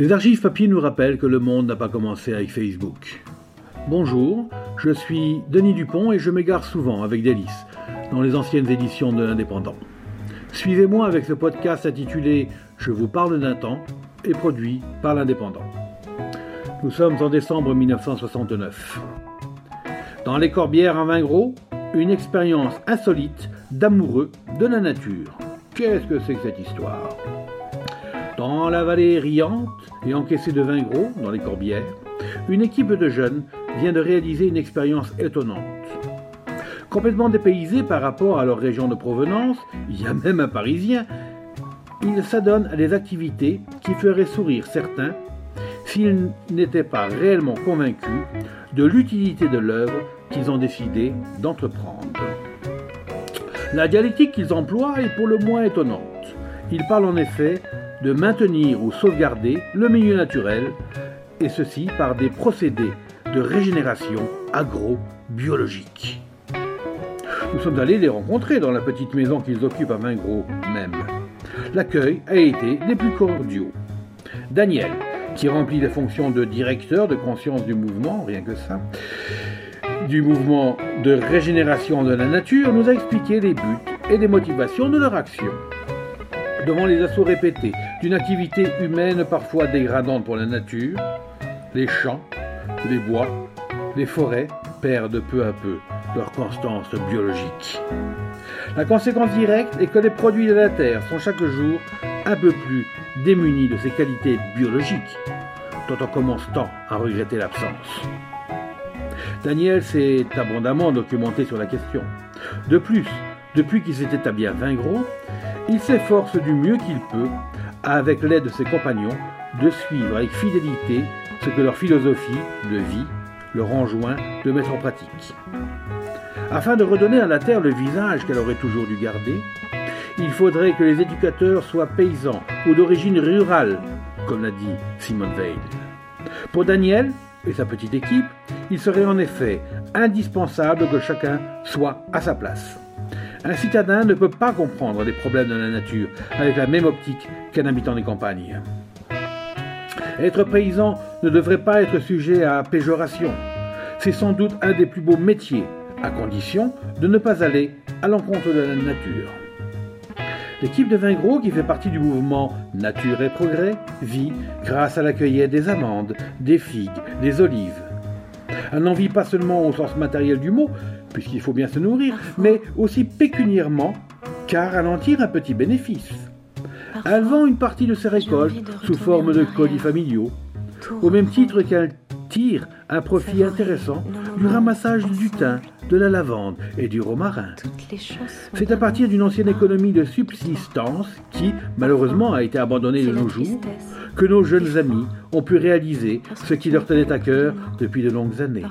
Les archives papier nous rappellent que le monde n'a pas commencé avec Facebook. Bonjour, je suis Denis Dupont et je m'égare souvent avec délice dans les anciennes éditions de l'Indépendant. Suivez-moi avec ce podcast intitulé Je vous parle d'un temps et produit par l'Indépendant. Nous sommes en décembre 1969. Dans les Corbières à vin gros, une expérience insolite d'amoureux de la nature. Qu'est-ce que c'est que cette histoire? Dans la vallée riante et encaissée de vin gros, dans les Corbières, une équipe de jeunes vient de réaliser une expérience étonnante. Complètement dépaysés par rapport à leur région de provenance, il y a même un Parisien, ils s'adonnent à des activités qui feraient sourire certains s'ils n'étaient pas réellement convaincus de l'utilité de l'œuvre qu'ils ont décidé d'entreprendre. La dialectique qu'ils emploient est pour le moins étonnante. Ils parlent en effet de maintenir ou sauvegarder le milieu naturel, et ceci par des procédés de régénération agro-biologique. Nous sommes allés les rencontrer dans la petite maison qu'ils occupent à Vingros même. L'accueil a été des plus cordiaux. Daniel, qui remplit les fonctions de directeur de conscience du mouvement, rien que ça, du mouvement de régénération de la nature, nous a expliqué les buts et les motivations de leur action. Devant les assauts répétés d'une activité humaine parfois dégradante pour la nature, les champs, les bois, les forêts perdent peu à peu leur constance biologique. La conséquence directe est que les produits de la Terre sont chaque jour un peu plus démunis de ces qualités biologiques, dont on commence tant à regretter l'absence. Daniel s'est abondamment documenté sur la question. De plus, depuis qu'il s'est établi à gros, il s'efforce du mieux qu'il peut, avec l'aide de ses compagnons, de suivre avec fidélité ce que leur philosophie de vie leur enjoint de mettre en pratique. Afin de redonner à la terre le visage qu'elle aurait toujours dû garder, il faudrait que les éducateurs soient paysans ou d'origine rurale, comme l'a dit Simone Veil. Pour Daniel et sa petite équipe, il serait en effet indispensable que chacun soit à sa place. Un citadin ne peut pas comprendre les problèmes de la nature avec la même optique qu'un habitant des campagnes. Être paysan ne devrait pas être sujet à péjoration. C'est sans doute un des plus beaux métiers, à condition de ne pas aller à l'encontre de la nature. L'équipe de Vingros, qui fait partie du mouvement Nature et Progrès, vit grâce à la cueillette des amandes, des figues, des olives. Elle n'en vit pas seulement au sens matériel du mot, puisqu'il faut bien se nourrir, mais aussi pécuniairement, car elle en tire un petit bénéfice. Elle vend une partie de ses récoltes sous forme de colis familiaux, au même titre qu'elle tire un profit intéressant du ramassage du thym, de la lavande et du romarin. C'est à partir d'une ancienne économie de subsistance qui, malheureusement, a été abandonnée de nos jours, que nos jeunes amis ont pu réaliser ce qui leur tenait à cœur depuis de longues années.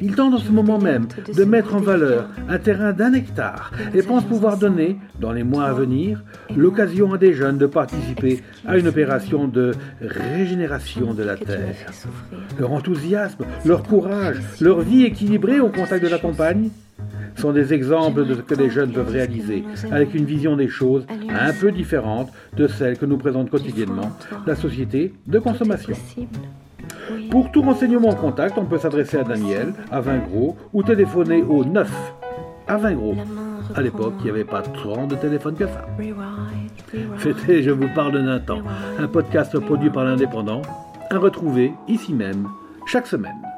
Ils tentent en ce moment même de mettre en valeur un terrain d'un hectare et pensent pouvoir donner, dans les mois à venir, l'occasion à des jeunes de participer à une opération de régénération de la terre. Leur enthousiasme, leur courage, leur vie équilibrée au contact de la campagne sont des exemples de ce que les jeunes peuvent réaliser avec une vision des choses un peu différente de celle que nous présente quotidiennement la société de consommation. Pour tout renseignement en contact, on peut s'adresser à Daniel, à Vingros, ou téléphoner au 9 à Vingros. À l'époque, il n'y avait pas tant de téléphone que ça. C'était Je vous parle d'un temps, un podcast produit par l'Indépendant, à retrouver ici même, chaque semaine.